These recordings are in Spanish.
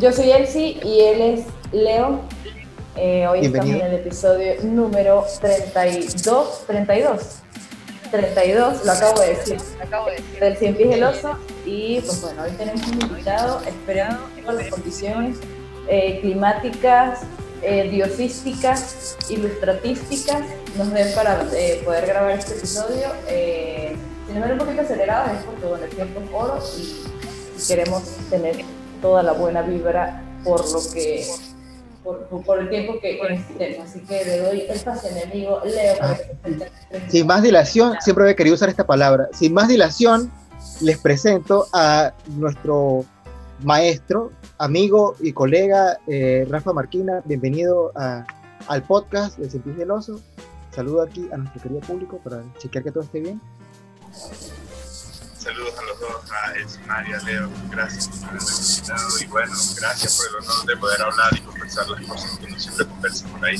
Yo soy Elsie y él es Leo. Eh, hoy estamos en el episodio número 32. 32. 32, lo acabo de decir. Lo acabo de decir. Del Cien Pies Oso. Y pues bueno, hoy tenemos un invitado, esperando que las condiciones eh, climáticas, eh, diosísticas, ilustratísticas nos den para eh, poder grabar este episodio. Eh, sin embargo, un poquito acelerados es porque bueno, el tiempo es oro y, queremos tener toda la buena vibra por lo que por, el tiempo que, necesitemos. Así que le doy el pase enemigo, Leo. Sin más dilación, siempre he querido usar esta palabra. Sin más dilación, les presento a nuestro maestro, amigo y colega eh, Rafa Marquina. Bienvenido al podcast de Sentir del Oso. Saludo aquí a nuestro querido público para chequear que todo esté bien. Saludos a los dos, Elsie María, Leo, gracias por haberme invitado y bueno, gracias por el honor de poder hablar y conversar las cosas que uno siempre conversa por ahí.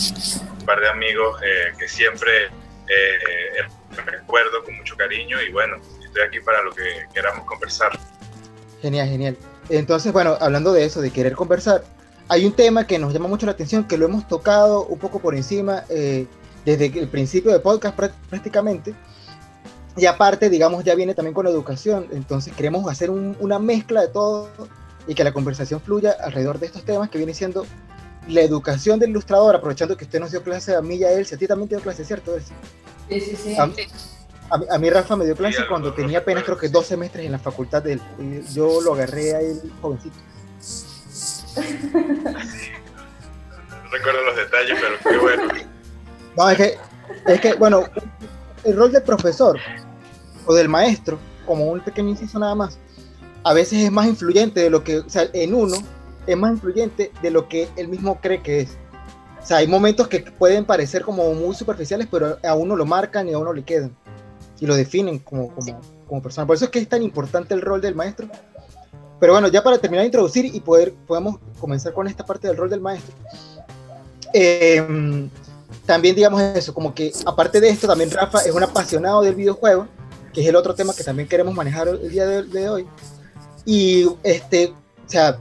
Un par de amigos eh, que siempre eh, recuerdo con mucho cariño y bueno, estoy aquí para lo que queramos conversar. Genial, genial. Entonces, bueno, hablando de eso, de querer conversar, hay un tema que nos llama mucho la atención, que lo hemos tocado un poco por encima eh, desde el principio del podcast prácticamente. Y aparte, digamos, ya viene también con la educación. Entonces queremos hacer una mezcla de todo y que la conversación fluya alrededor de estos temas que viene siendo la educación del ilustrador, aprovechando que usted nos dio clase a mí y a él, si a ti también te dio clase, ¿cierto? Sí, sí, sí. A, mí Rafa me dio clase cuando tenía apenas creo que dos semestres en la facultad de él. Yo lo agarré a él jovencito. No recuerdo los detalles, pero qué bueno. No, es que, es que, bueno, el rol del profesor o del maestro, como un pequeño inciso nada más, a veces es más influyente de lo que, o sea, en uno es más influyente de lo que él mismo cree que es. O sea, hay momentos que pueden parecer como muy superficiales, pero a uno lo marcan y a uno le quedan y lo definen como, como, como persona. Por eso es que es tan importante el rol del maestro. Pero bueno, ya para terminar de introducir y poder, podemos comenzar con esta parte del rol del maestro. Em, también digamos eso, como que aparte de esto, también Rafa es un apasionado del videojuego, que es el otro tema que también queremos manejar el día de, hoy. Y este, o sea,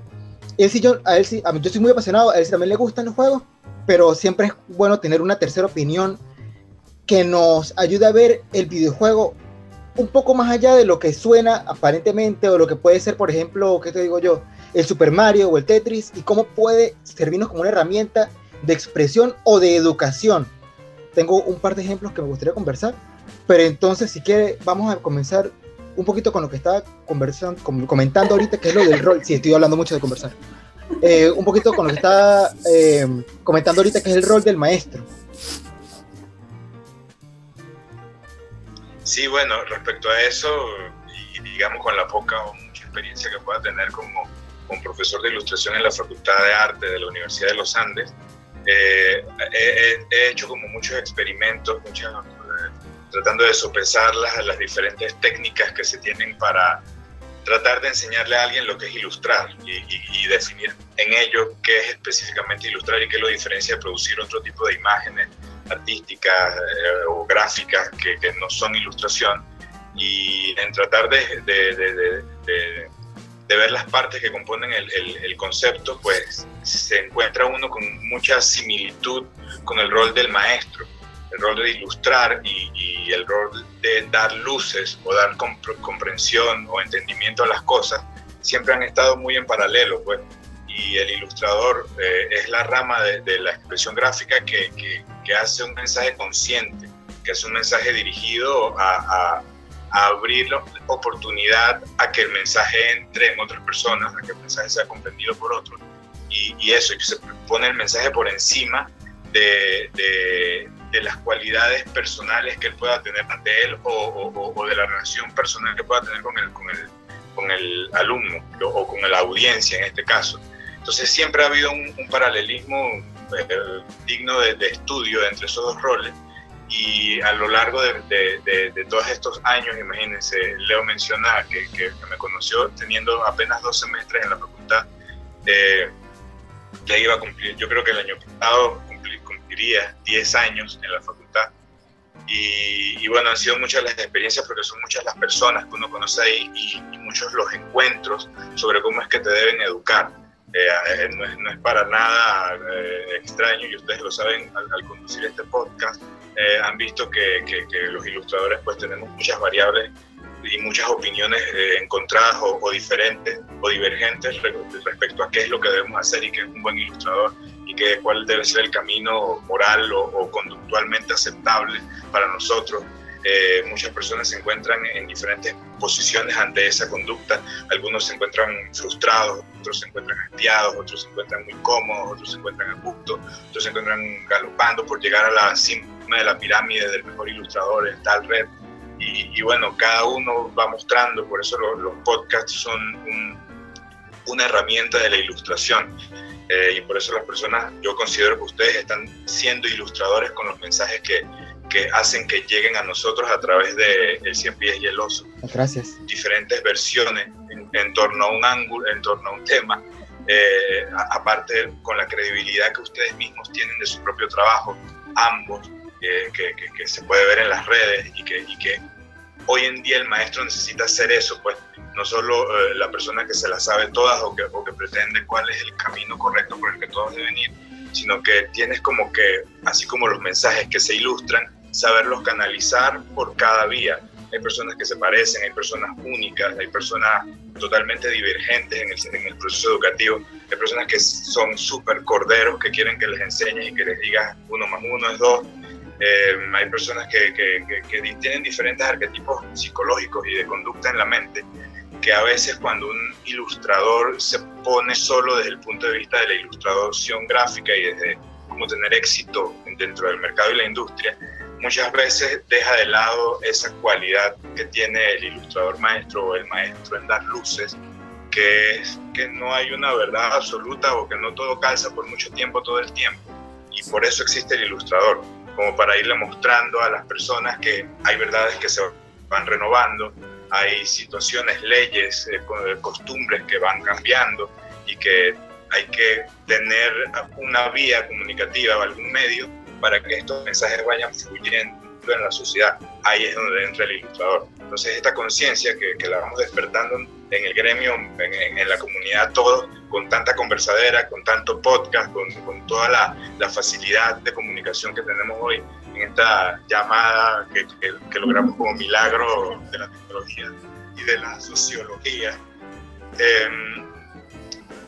él sí, yo, a él sí, yo soy muy apasionado, a él sí también le gustan los juegos, pero siempre es bueno tener una tercera opinión que nos ayuda a ver el videojuego un poco más allá de lo que suena aparentemente o lo que puede ser, por ejemplo, ¿qué te digo yo? El Super Mario o el Tetris y cómo puede servirnos como una herramienta de expresión o de educación. Tengo un par de ejemplos que me gustaría conversar, pero entonces si quiere vamos a comenzar un poquito con lo que estaba conversando, comentando ahorita, que es lo del rol. Sí, estoy hablando mucho de conversar. Eh, un poquito con lo que estaba eh, comentando ahorita, que es el rol del maestro. Sí, bueno, respecto a eso, y digamos con la poca o mucha experiencia que pueda tener como, como profesor de ilustración en la Facultad de Arte de la Universidad de los Andes, eh, he, hecho como muchos experimentos, muchas, tratando de sopesar las, las diferentes técnicas que se tienen para tratar de enseñarle a alguien lo que es ilustrar y, y, definir en ello qué es específicamente ilustrar y qué lo diferencia de producir otro tipo de imágenes artísticas eh, o gráficas que, que, no son ilustración y en tratar de, de, de, de ver las partes que componen el, el, concepto, pues se encuentra uno con mucha similitud con el rol del maestro, el rol de ilustrar y, y el rol de dar luces o dar comprensión o entendimiento a las cosas, siempre han estado muy en paralelo, pues y el ilustrador eh, es la rama de, la expresión gráfica que, que, que, hace un mensaje consciente, que hace un mensaje dirigido a, a, abrir la oportunidad a que el mensaje entre en otras personas, a que el mensaje sea comprendido por otros. Y, y eso, y se pone el mensaje por encima de, de, de, las cualidades personales que él pueda tener ante él o, de la relación personal que pueda tener con el, con el, con el alumno o con la audiencia en este caso. Entonces siempre ha habido un, paralelismo eh, digno de, estudio entre esos dos roles y a lo largo de, todos estos años, imagínense, Leo menciona que, que, me conoció teniendo apenas dos semestres en la facultad, eh, ya iba a cumplir, yo creo que el año pasado cumpliría 10 años en la facultad. Y, bueno, han sido muchas las experiencias porque son muchas las personas que uno conoce ahí y, y muchos los encuentros sobre cómo es que te deben educar Eh, no, es, no, es, para nada eh, extraño y ustedes lo saben al, conducir este podcast, eh, han visto que, que, que, los ilustradores pues tenemos muchas variables y muchas opiniones encontradas o, o, diferentes o divergentes respecto a qué es lo que debemos hacer y qué es un buen ilustrador y qué, cuál debe ser el camino moral o, o conductualmente aceptable para nosotros eh, muchas personas se encuentran en diferentes posiciones ante esa conducta. Algunos se encuentran frustrados, otros se encuentran hastiados, otros se encuentran muy cómodos, otros se encuentran a gusto, otros se encuentran galopando por llegar a la cima de la pirámide del mejor ilustrador en tal red. Y, bueno, cada uno va mostrando, por eso los, podcasts son una herramienta de la ilustración. Eh, y por eso las personas, yo considero que ustedes están siendo ilustradores con los mensajes que, que hacen que lleguen a nosotros a través de El Cien Pies y el Oso. Gracias. Diferentes versiones en, torno a un ángulo, en torno a un tema. Eh, aparte con la credibilidad que ustedes mismos tienen de su propio trabajo, ambos, que, que, se puede ver en las redes y que, y que hoy en día el maestro necesita hacer eso, pues no solo eh, la persona que se la sabe todas o que, o que pretende cuál es el camino correcto por el que todos deben ir, sino que tienes como que, así como los mensajes que se ilustran, saberlos canalizar por cada vía. Hay personas que se parecen, hay personas únicas, hay personas totalmente divergentes en el, en el proceso educativo, hay personas que son súper corderos, que quieren que les enseñes y que les digas uno más uno es dos. Eh, hay personas que, que, que, tienen diferentes arquetipos psicológicos y de conducta en la mente, que a veces cuando un ilustrador se pone solo desde el punto de vista de la ilustración gráfica y desde cómo tener éxito dentro del mercado y la industria, muchas veces deja de lado esa cualidad que tiene el ilustrador maestro o el maestro en dar luces, que es que no hay una verdad absoluta o que no todo calza por mucho tiempo todo el tiempo. Y por eso existe el ilustrador, como para irle mostrando a las personas que hay verdades que se van renovando, hay situaciones, leyes, eh, costumbres que van cambiando y que hay que tener una vía comunicativa o algún medio para que estos mensajes vayan fluyendo en la sociedad. Ahí es donde entra el ilustrador. Entonces esta conciencia que, la vamos despertando en el gremio, en, la comunidad, todos, con tanta conversadera, con tanto podcast, con, con toda la, la, facilidad de comunicación que tenemos hoy en esta llamada que, que, logramos como milagro de la tecnología y de la sociología. Em,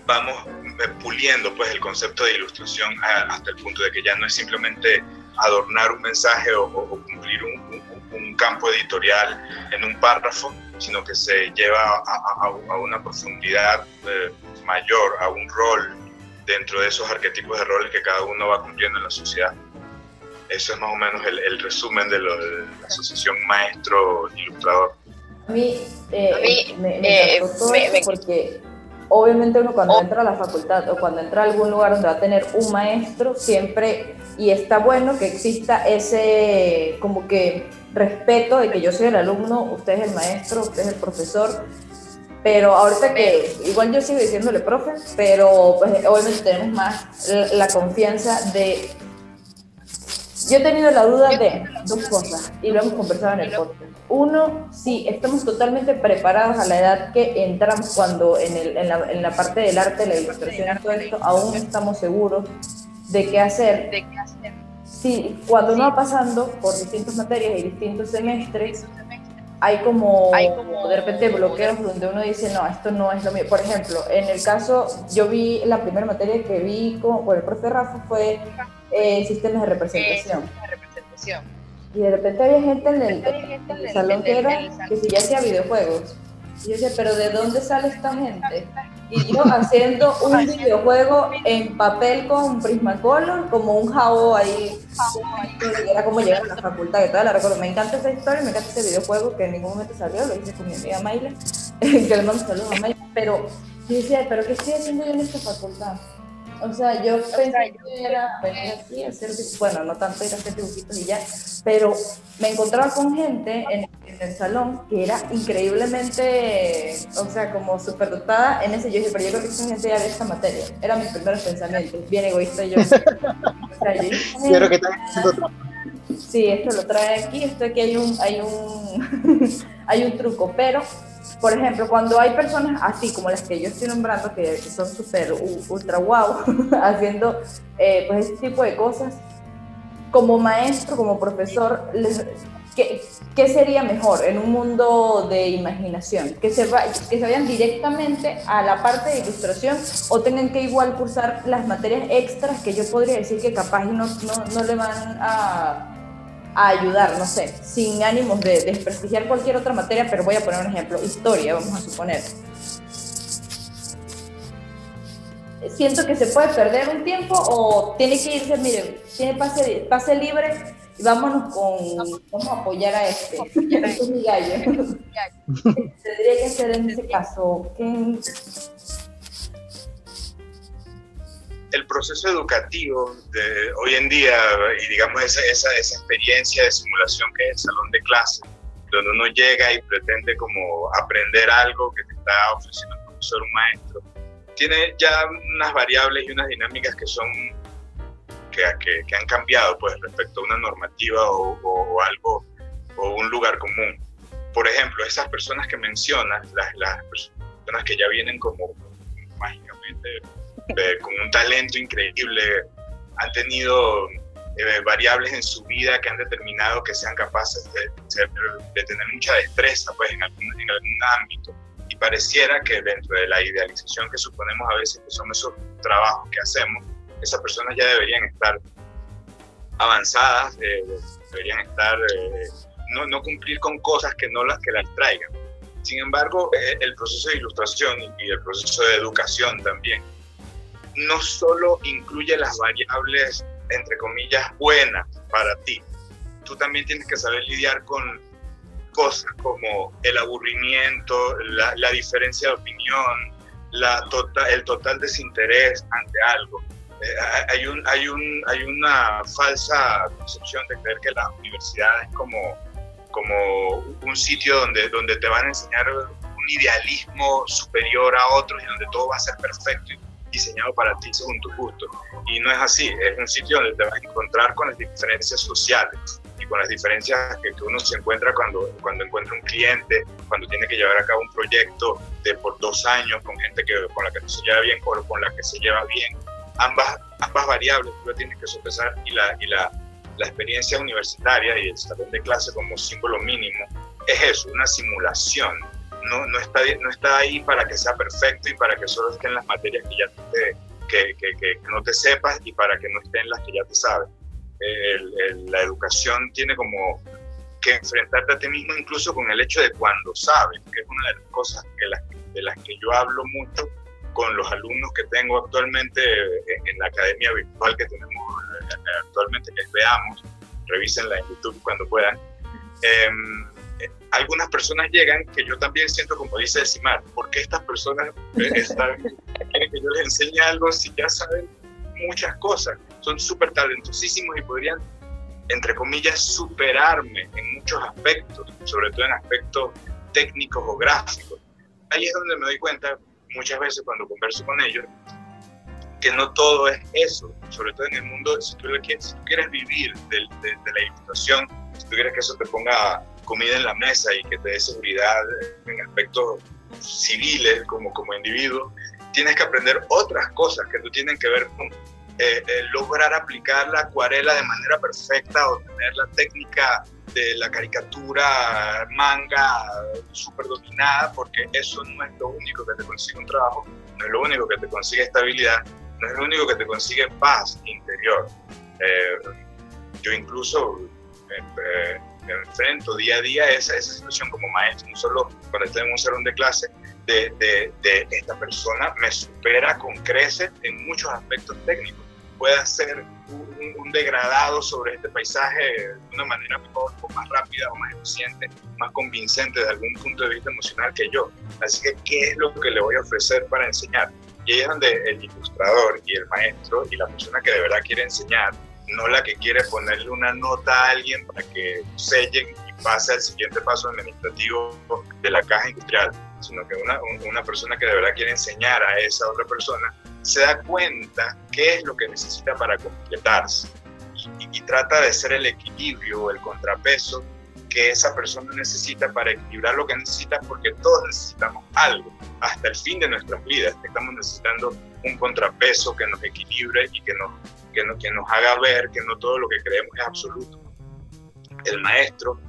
vamos eh, puliendo pues el concepto de ilustración hasta el punto de que ya no es simplemente adornar un mensaje o, cumplir un, campo editorial en un párrafo, sino que se lleva a, una profundidad eh, mayor, a un rol dentro de esos arquetipos de roles que cada uno va cumpliendo en la sociedad. Eso es más o menos el, resumen de, lo, de, la asociación maestro-ilustrador. A mí, eh, me, me, me, porque obviamente uno cuando entra a la facultad o cuando entra a algún lugar donde va a tener un maestro, siempre, y está bueno que exista ese como que respeto de que yo soy el alumno, usted es el maestro, usted es el profesor, pero ahorita que igual yo sigo diciéndole profe, pero pues, obviamente tenemos más la confianza de... Yo he tenido la duda de dos cosas y lo hemos conversado en el podcast. Uno, sí, estamos totalmente preparados a la edad que entramos cuando en, el, en, la, en la, parte del arte, la ilustración y todo esto, aún estamos seguros de qué hacer. Sí, cuando uno va pasando por distintas materias y distintos semestres, hay como, de repente bloqueos donde uno dice, no, esto no es lo mío. Por ejemplo, en el caso, yo vi la primera materia que vi con, por el profe Rafa fue eh, sistemas de representación y de repente había gente en el, salón que era que si ya hacía videojuegos. Y yo decía, pero ¿de dónde sale esta gente? Y yo haciendo un videojuego en papel con Prismacolor, como un jabo ahí, era como llegar a la facultad, que toda la recuerdo. Me encanta esa historia, me encanta ese videojuego que en ningún momento salió, lo hice con mi amiga Maile, que le mando saludos a Maile, pero yo decía, ¿pero qué estoy haciendo yo en esta facultad? O sea, yo pensé que era venir aquí a hacer, bueno, no tanto ir a hacer dibujitos y ya, pero me encontraba con gente en, el salón que era increíblemente, o sea, como súper dotada en ese. Yo dije, pero yo creo que esa gente ya de esta materia. Era mi primer pensamiento, bien egoísta yo. o sea, yo dije, que Sí, esto lo trae aquí, esto aquí hay un, hay un, hay un truco, pero por ejemplo, cuando hay personas así como las que yo estoy nombrando, que son súper ultra wow, haciendo eh, pues ese tipo de cosas, como maestro, como profesor, ¿qué, ¿qué, sería mejor en un mundo de imaginación? ¿Que se, ¿Que se vayan directamente a la parte de ilustración o tengan que igual cursar las materias extras que yo podría decir que capaz no, no, no le van a a ayudar, no sé, sin ánimos de desprestigiar cualquier otra materia, pero voy a poner un ejemplo, historia, vamos a suponer. Siento que se puede perder un tiempo o tiene que irse, miren, tiene pase, pase libre y vámonos con, vamos a apoyar a este, este es mi gallo. Tendría que ser en ese caso, el proceso educativo de hoy en día y digamos esa, esa, esa, experiencia de simulación que es el salón de clase, donde uno llega y pretende como aprender algo que te está ofreciendo un profesor, un maestro, tiene ya unas variables y unas dinámicas que son que, que, han cambiado pues respecto a una normativa o, o, algo o un lugar común. Por ejemplo, esas personas que mencionas, las, las personas que ya vienen como mágicamente con un talento increíble, han tenido eh, variables en su vida que han determinado que sean capaces de, de tener mucha destreza pues, en, algún, en algún ámbito. Y pareciera que dentro de la idealización que suponemos a veces que son esos trabajos que hacemos, esas personas ya deberían estar avanzadas, eh, deberían estar, eh, no, no, cumplir con cosas que no las que las traigan. Sin embargo, el proceso de ilustración y el proceso de educación también no solo incluye las variables, entre comillas, buenas para ti, tú también tienes que saber lidiar con cosas como el aburrimiento, la, diferencia de opinión, tota, el total desinterés ante algo. Eh, hay, un, hay, un, hay una falsa concepción de creer que la universidad es como, un sitio donde te van a enseñar un idealismo superior a otros y donde todo va a ser perfecto diseñado para ti según tu gusto. Y no es así, es un sitio donde te vas a encontrar con las diferencias sociales y con las diferencias que, uno se encuentra cuando, cuando encuentra un cliente, cuando tiene que llevar a cabo un proyecto de por dos años con gente que, con la que no se lleva bien o con la que se lleva bien. Ambas, ambas variables tú tienes que sopesar y, la, y la, la experiencia universitaria y el salón de clase como símbolo mínimo es eso, una simulación no, no, está, no está ahí para que sea perfecto y para que solo estén las materias que ya te, que, que, no te sepas y para que no estén las que ya te sabes. la educación tiene como que enfrentarte a ti mismo incluso con el hecho de cuando sabes, que es una de las cosas que las, de las que yo hablo mucho con los alumnos que tengo actualmente en, la academia virtual que tenemos eh, actualmente, que veamos, revísenla en YouTube cuando puedan. Eh, algunas personas llegan que yo también siento como dice Simar, ¿por qué estas personas están, quieren que yo les enseñe algo si ya saben muchas cosas? Son súper talentosísimos y podrían, entre comillas, superarme en muchos aspectos, sobre todo en aspectos técnicos o gráficos. Ahí es donde me doy cuenta muchas veces cuando converso con ellos que no todo es eso, sobre todo en el mundo, si tú, quieres, vivir de, de la ilustración, si tú quieres que eso te ponga comida en la mesa y que te dé seguridad en aspectos civiles como, como individuo, tienes que aprender otras cosas que no tienen que ver con eh, eh, lograr aplicar la acuarela de manera perfecta o tener la técnica de la caricatura manga súper dominada, porque eso no es lo único que te consigue un trabajo, no es lo único que te consigue estabilidad, no es lo único que te consigue paz interior. Eh, yo incluso enfrento día a día esa, esa situación como maestro, no solo cuando estoy en un salón de clase, de, de, esta persona me supera con creces en muchos aspectos técnicos. Puede hacer un, degradado sobre este paisaje de una manera mejor, más rápida, o más eficiente, más convincente desde algún punto de vista emocional que yo. Así que, ¿qué es lo que le voy a ofrecer para enseñar? Y ahí es donde el ilustrador y el maestro y la persona que de verdad quiere enseñar no la que quiere ponerle una nota a alguien para que sellen y pase al siguiente paso administrativo de la caja industrial, sino que una, una persona que de verdad quiere enseñar a esa otra persona se da cuenta qué es lo que necesita para completarse y, trata de ser el equilibrio o el contrapeso que esa persona necesita para equilibrar lo que necesita, porque todos necesitamos algo hasta el fin de nuestras vidas. Estamos necesitando un contrapeso que nos equilibre y que nos, que nos, que nos haga ver que no todo lo que creemos es absoluto. El maestro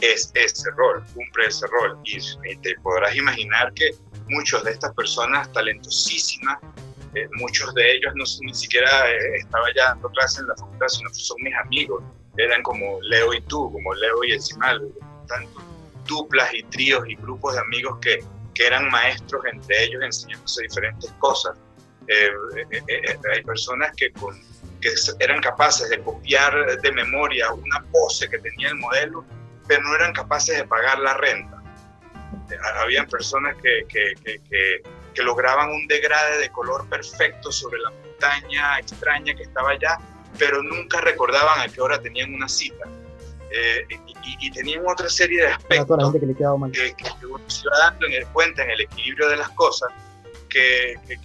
es ese rol, cumple ese rol. Y, te podrás imaginar que muchos de estas personas talentosísimas, eh, muchos de ellos no ni siquiera eh, estaba ya dando clases en la facultad, sino que son mis amigos, eran como Leo y tú, como Leo y Esimal, tanto duplas y tríos y grupos de amigos que, que eran maestros entre ellos enseñándose diferentes cosas. Eh, hay personas que, con, que eran capaces de copiar de memoria una pose que tenía el modelo pero no eran capaces de pagar la renta. Habían personas que, que, que, que, lograban un degrade de color perfecto sobre la montaña extraña que estaba allá, pero nunca recordaban a qué hora tenían una cita. Eh, y, tenían otra serie de aspectos que, le uno se iba dando en el, cuenta en el equilibrio de las cosas que,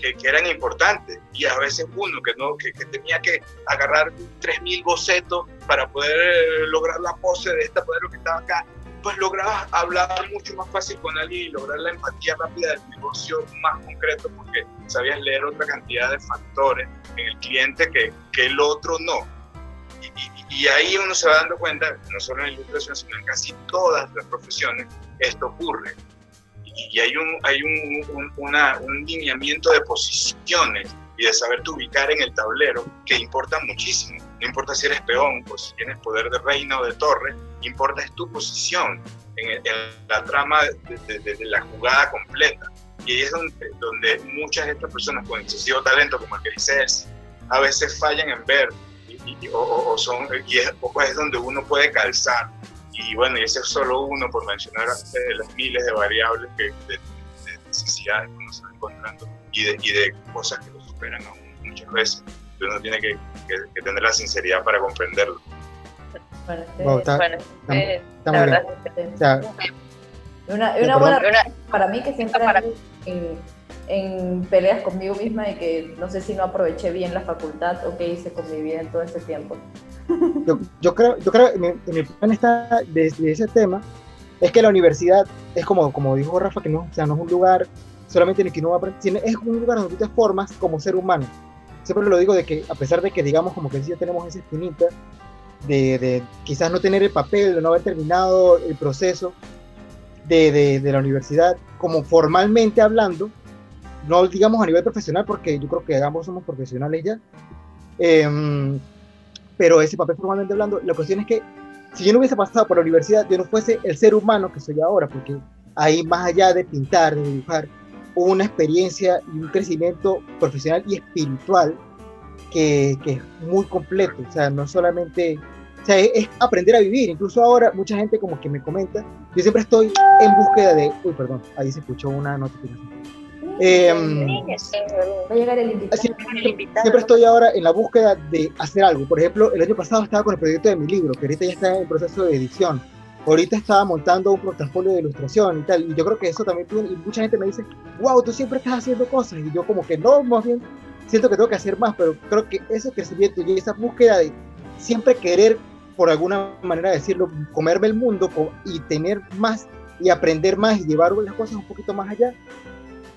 que, eran importantes y a veces uno que, no, que, tenía que agarrar 3.000 bocetos para poder eh, lograr la pose de esta poder que estaba acá, pues lograba hablar mucho más fácil con alguien y lograr la empatía rápida del negocio más concreto porque sabías leer otra cantidad de factores en el cliente que, que el otro no. Y, y, ahí uno se va dando cuenta, no solo en la ilustración, sino en casi todas las profesiones, esto ocurre y hay un, hay un, un, lineamiento de posiciones y de saberte ubicar en el tablero que importa muchísimo. No importa si eres peón o si tienes poder de reina o de torre, importa es tu posición en, la trama de, de, la jugada completa. Y ahí es donde, donde, muchas de estas personas con excesivo talento, como el que dice Elsie, a veces fallan en ver y, o, son, y es, o es donde uno puede calzar y bueno, y ese es solo uno por mencionar de las miles de variables que, de, necesidades que uno se va encontrando y de, y de cosas que lo superan aún muchas veces. Uno tiene que, que, tener la sinceridad para comprenderlo. Bueno, está, bueno eh, la verdad una, una buena para mí que siempre para... En, en peleas conmigo misma de que no sé si no aproveché bien la facultad o qué hice con mi vida en todo este tiempo. Yo, yo creo, yo creo, mi, mi plan está de, ese tema, es que la universidad es como, como dijo Rafa, que no, o sea, no es un lugar solamente en el que uno va a aprender, es un lugar donde tú te formas como ser humano. Siempre lo digo de que a pesar de que digamos como que sí tenemos esa espinita de, de quizás no tener el papel, de no haber terminado el proceso de, de, de la universidad, como formalmente hablando, no digamos a nivel profesional, porque yo creo que ambos somos profesionales ya, eh, pero ese papel formalmente hablando, la cuestión es que si yo no hubiese pasado por la universidad, yo no fuese el ser humano que soy ahora, porque ahí más allá de pintar, de dibujar, una experiencia y un crecimiento profesional y espiritual que, que es muy completo, o sea, no solamente, o sea, es, aprender a vivir, incluso ahora mucha gente como que me comenta, yo siempre estoy en búsqueda de, uy, perdón, ahí se escuchó una notificación eh, Va a llegar el invitado. Siempre, estoy ahora en la búsqueda de hacer algo. Por ejemplo, el año pasado estaba con el proyecto de mi libro, que ahorita ya está en proceso de edición. Ahorita estaba montando un portafolio de ilustración y tal. Y yo creo que eso también y mucha gente me dice, wow, tú siempre estás haciendo cosas. Y yo como que no, más bien siento que tengo que hacer más, pero creo que ese crecimiento y esa búsqueda de siempre querer, por alguna manera decirlo, comerme el mundo y tener más y aprender más y llevar las cosas un poquito más allá,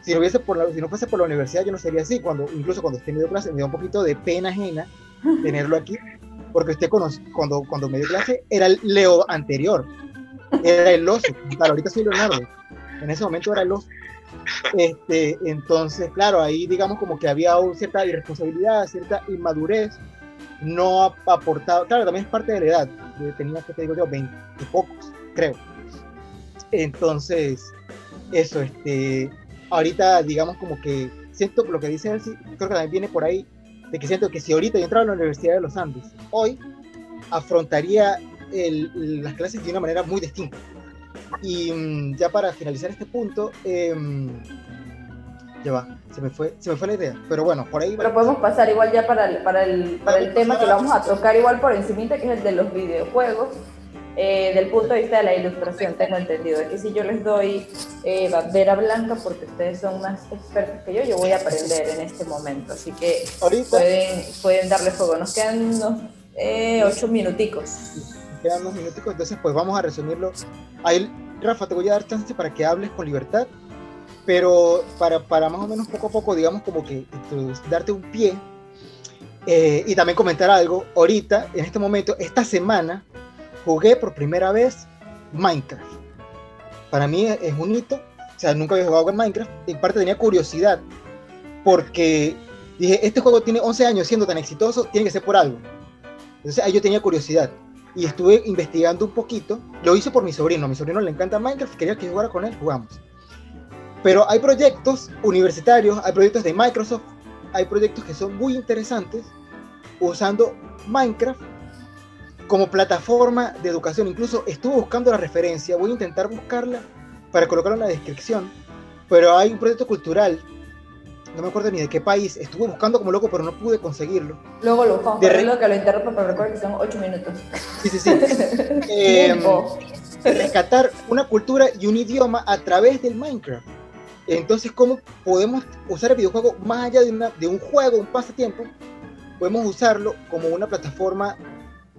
si no, hubiese por la, si no fuese por la universidad, yo no sería así. Cuando, incluso cuando usted me dio clase, me dio un poquito de pena ajena tenerlo aquí, porque usted conoce, cuando, cuando me dio clase era el Leo anterior, era el oso. Claro, ahorita soy Leonardo. En ese momento era el oso. Este, entonces, claro, ahí digamos como que había cierta irresponsabilidad, cierta inmadurez, no aportado, claro, también es parte de la edad, yo tenía que te digo yo, 20 pocos, creo. Entonces, eso, este, ahorita, digamos, como que siento lo que dice él, creo que también viene por ahí, de que siento que si ahorita yo entraba a la Universidad de los Andes, hoy afrontaría el, las clases de una manera muy distinta. Y mm, ya para finalizar este punto, eh, ya va, se me, fue, se me fue la idea, pero bueno, por ahí... Pero podemos pasar igual ya para el, para el, para el tema que vamos a tocar igual por encima, que es el de los videojuegos eh, del punto de vista de la ilustración, tengo entendido. Aquí si yo les doy eh, bandera blanca, porque ustedes son más expertos que yo, yo voy a aprender en este momento. Así que pueden, pueden darle fuego. Nos quedan unos eh, ocho minuticos. quedan unos minutos, entonces pues vamos a resumirlo. Ahí, Rafa, te voy a dar chance para que hables con libertad, pero para, para más o menos poco a poco, digamos, como que darte un pie eh, y también comentar algo. Ahorita, en este momento, esta semana, jugué por primera vez Minecraft. Para mí es un hito, o sea, nunca había jugado en Minecraft, en parte tenía curiosidad, porque dije, este juego tiene 11 años siendo tan exitoso, tiene que ser por algo. Entonces ahí yo tenía curiosidad y estuve investigando un poquito. Lo hice por mi sobrino. A mi sobrino le encanta Minecraft, quería que jugara con él, jugamos. Pero hay proyectos universitarios, hay proyectos de Microsoft, hay proyectos que son muy interesantes usando Minecraft como plataforma de educación. Incluso estuve buscando la referencia, voy a intentar buscarla para colocarla en la descripción. Pero hay un proyecto cultural no me acuerdo ni de qué país, estuve buscando como loco, pero no pude conseguirlo. Luego lo buscamos, de lo que lo interrumpo, pero recuerdo que son ocho minutos. Sí, sí, sí. eh, rescatar una cultura y un idioma a través del Minecraft. Entonces, ¿cómo podemos usar el videojuego más allá de, una, de un juego, un pasatiempo? Podemos usarlo como una plataforma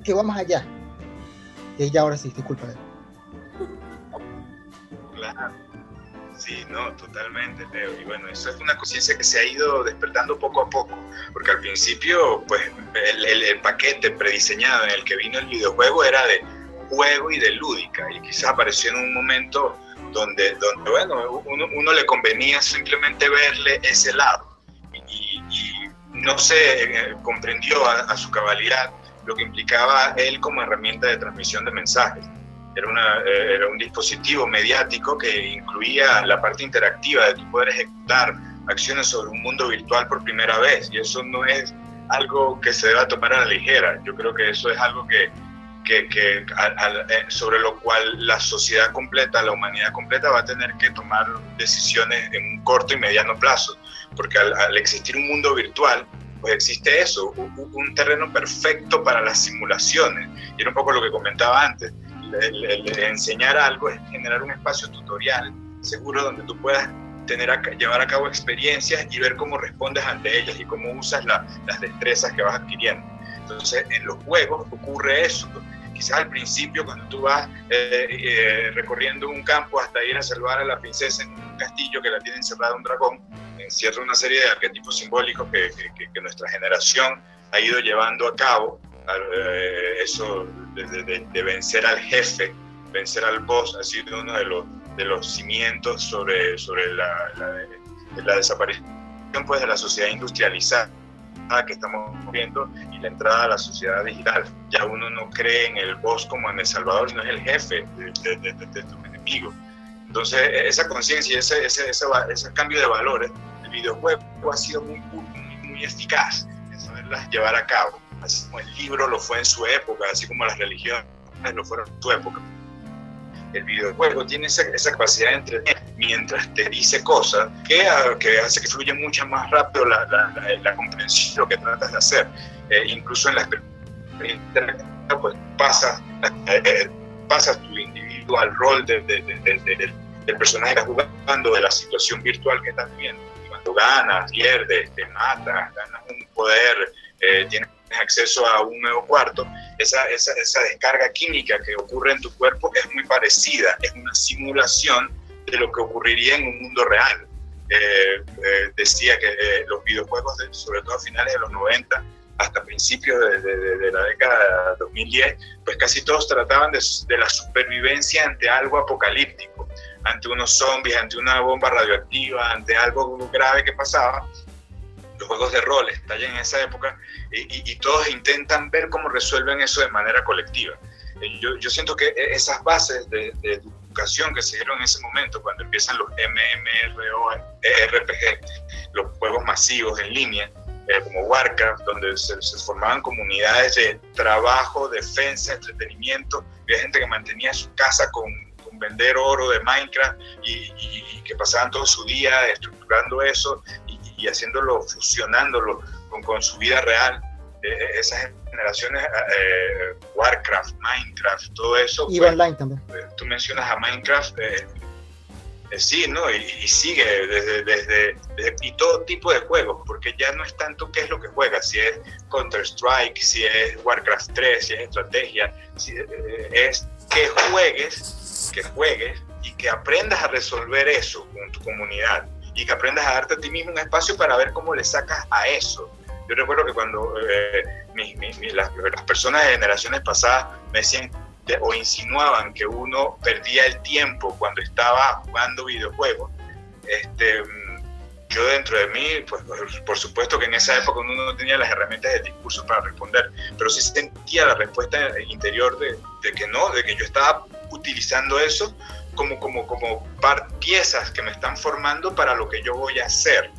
que va más allá. Y ya ahora sí, disculpa. Claro. Sí, no, totalmente, Leo. Y bueno, eso es una conciencia que se ha ido despertando poco a poco, porque al principio, pues, el, paquete prediseñado en el que vino el videojuego era de juego y de lúdica, y quizás apareció en un momento donde, donde bueno, uno, le convenía simplemente verle ese lado, y, no se eh, comprendió a su cabalidad lo que implicaba él como herramienta de transmisión de mensajes era, una, eh, era un dispositivo mediático que incluía la parte interactiva de tu poder ejecutar acciones sobre un mundo virtual por primera vez. Y eso no es algo que se deba tomar a la ligera. Yo creo que eso es algo que, que, que eh, sobre lo cual la sociedad completa, la humanidad completa va a tener que tomar decisiones en un corto y mediano plazo. Porque al, existir un mundo virtual, pues existe eso, un, terreno perfecto para las simulaciones. Y era un poco lo que comentaba antes enseñar algo es generar un espacio tutorial seguro donde tú puedas tener a, llevar a cabo experiencias y ver cómo respondes ante ellas y cómo usas las destrezas que vas adquiriendo. Entonces, en los juegos ocurre eso. Quizás al principio, cuando tú vas eh, eh, recorriendo un campo hasta ir a salvar a la princesa en un castillo que la tiene encerrada un dragón, encierra una serie de arquetipos simbólicos que, que nuestra generación ha ido llevando a cabo eh, eso de, vencer al jefe, vencer al boss, ha sido uno de los, de los cimientos sobre, sobre la, la, desaparición pues, de la sociedad industrializada que estamos viendo la entrada a la sociedad digital. Ya uno no cree en el boss como en El Salvador, sino es el jefe de, de, tus enemigos. Entonces, esa conciencia, ese, ese, ese, cambio de valores, el videojuego ha sido muy, muy, muy eficaz en saberlas llevar a cabo así como el libro lo fue en su época, así como las religiones lo fueron en su época. El videojuego tiene esa, capacidad de entretener mientras te dice cosas que, ah, hace que fluya mucho más rápido la, la, comprensión de lo que tratas de hacer. Eh, incluso en la experiencia, pues pasas, eh, eh, tu individual rol de, del personaje que estás jugando, de la situación virtual que estás viviendo. Cuando ganas, pierdes, te matas, ganas un poder, tienes acceso a un nuevo cuarto, esa, esa, esa, descarga química que ocurre en tu cuerpo es muy parecida, es una simulación de lo que ocurriría en un mundo real. Eh, eh, decía que eh, los videojuegos, sobre todo a finales de los 90 hasta principios de, de, la década 2010, pues casi todos trataban de, de la supervivencia ante algo apocalíptico, ante unos zombies, ante una bomba radioactiva, ante algo grave que pasaba, los juegos de rol estallan en esa época y, todos intentan ver cómo resuelven eso de manera colectiva. Eh, yo, yo siento que e, esas bases de, educación que se dieron en ese momento, cuando empiezan los MMORPG, los juegos masivos en línea, eh, como Warcraft, donde se, formaban comunidades de trabajo, defensa, entretenimiento, había gente que mantenía su casa con, vender oro de Minecraft y, y, que pasaban todo su día estructurando eso y haciéndolo, fusionándolo con, con su vida real. Eh, eh, esas generaciones, eh, Warcraft, Minecraft, todo eso. Y online también. Tú mencionas a Minecraft, Eh, sí, ¿no? Y, sigue desde, desde, y todo tipo de juegos, porque ya no es tanto qué es lo que juegas, si es Counter-Strike, si es Warcraft 3, si es estrategia, si, eh, es que juegues, que juegues y que aprendas a resolver eso con tu comunidad y que aprendas a darte a ti mismo un espacio para ver cómo le sacas a eso. Yo recuerdo que cuando eh, las, las, personas de generaciones pasadas me decían o insinuaban que uno perdía el tiempo cuando estaba jugando videojuegos, este, yo dentro de mí, pues por supuesto que en esa época uno no tenía las herramientas de discurso para responder, pero sí sentía la respuesta interior de, de que no, de que yo estaba utilizando eso como, como, como piezas que me están formando para lo que yo voy a hacer.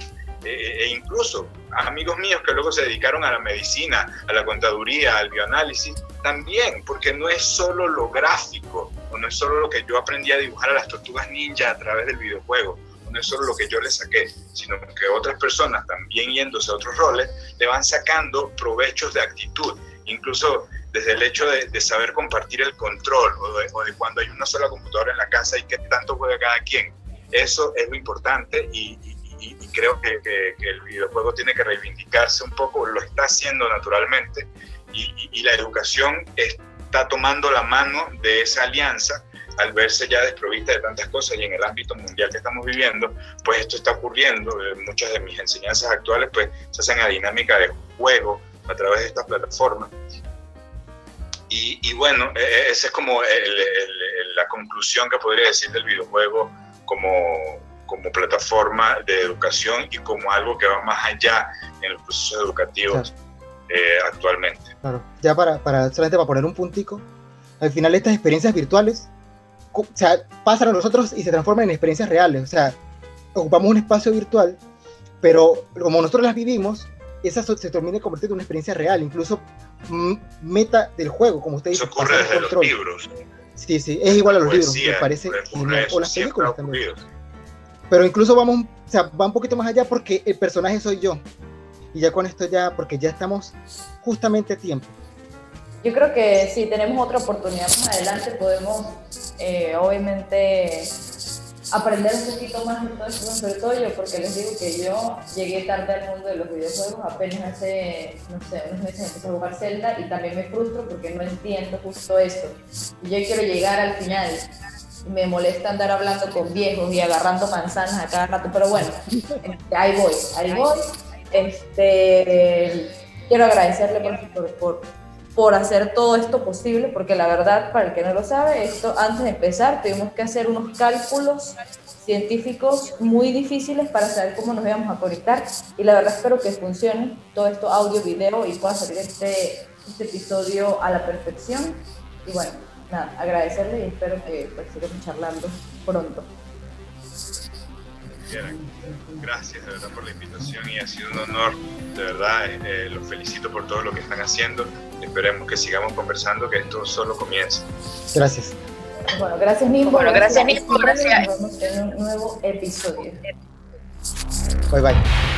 E, e incluso amigos míos que luego se dedicaron a la medicina, a la contaduría, al bioanálisis, también, porque no es solo lo gráfico, o no es solo lo que yo aprendí a dibujar a las tortugas ninja a través del videojuego, no es solo lo que yo le saqué, sino que otras personas también yéndose a otros roles, le van sacando provechos de actitud. Incluso desde el hecho de, saber compartir el control o de, cuando hay una sola computadora en la casa y qué tanto juega cada quien. Eso es lo importante y, creo que, el videojuego tiene que reivindicarse un poco, lo está haciendo naturalmente y, la educación está tomando la mano de esa alianza al verse ya desprovista de tantas cosas y en el ámbito mundial que estamos viviendo, pues esto está ocurriendo. Eh, muchas de mis enseñanzas actuales pues se hacen a dinámica de juego a través de estas plataformas y, bueno, e, e, esa es como la conclusión que podría decir del videojuego como, como plataforma de educación y como algo que va más allá en los procesos educativos eh, actualmente. Claro, ya para, para, solamente para poner un puntico, al final estas experiencias virtuales o sea, pasan a nosotros y se transforman en experiencias reales, o sea, ocupamos un espacio virtual, pero como nosotros las vivimos, esa se termina convertir en una experiencia real, incluso meta del juego, como usted dice. Eso ocurre desde los libros. Sí, sí, es igual a los libros, me parece O las películas también. Pero incluso vamos, o sea, va un poquito más allá porque el personaje soy yo. Y ya con esto ya, porque ya estamos justamente a tiempo. Yo creo que si tenemos otra oportunidad más adelante, podemos eh, obviamente aprender un poquito más de todo esto, sobre todo yo, porque les digo que yo llegué tarde al mundo de los videojuegos, apenas hace, no sé, unos meses empecé a jugar Zelda y también me frustro porque no entiendo justo esto. Y yo quiero llegar al final. Me molesta andar hablando con viejos y agarrando manzanas a cada rato, pero bueno, este, ahí voy, ahí voy. Este, quiero agradecerle por, por por hacer todo esto posible, porque la verdad, para el que no lo sabe, esto antes de empezar tuvimos que hacer unos cálculos científicos muy difíciles para saber cómo nos íbamos a conectar y la verdad espero que funcione todo esto audio, video y pueda salir este, este episodio a la perfección y bueno, nada, agradecerle y espero que pues, sigamos charlando pronto. Gracias de verdad por la invitación y ha sido un honor, de verdad, eh, los felicito por todo lo que están haciendo. Esperemos que sigamos conversando, que esto solo comienza. Gracias. Bueno, gracias Nimbo. Bueno, gracias Nimbo. Gracias. Nos vemos en un nuevo episodio. Bye bye.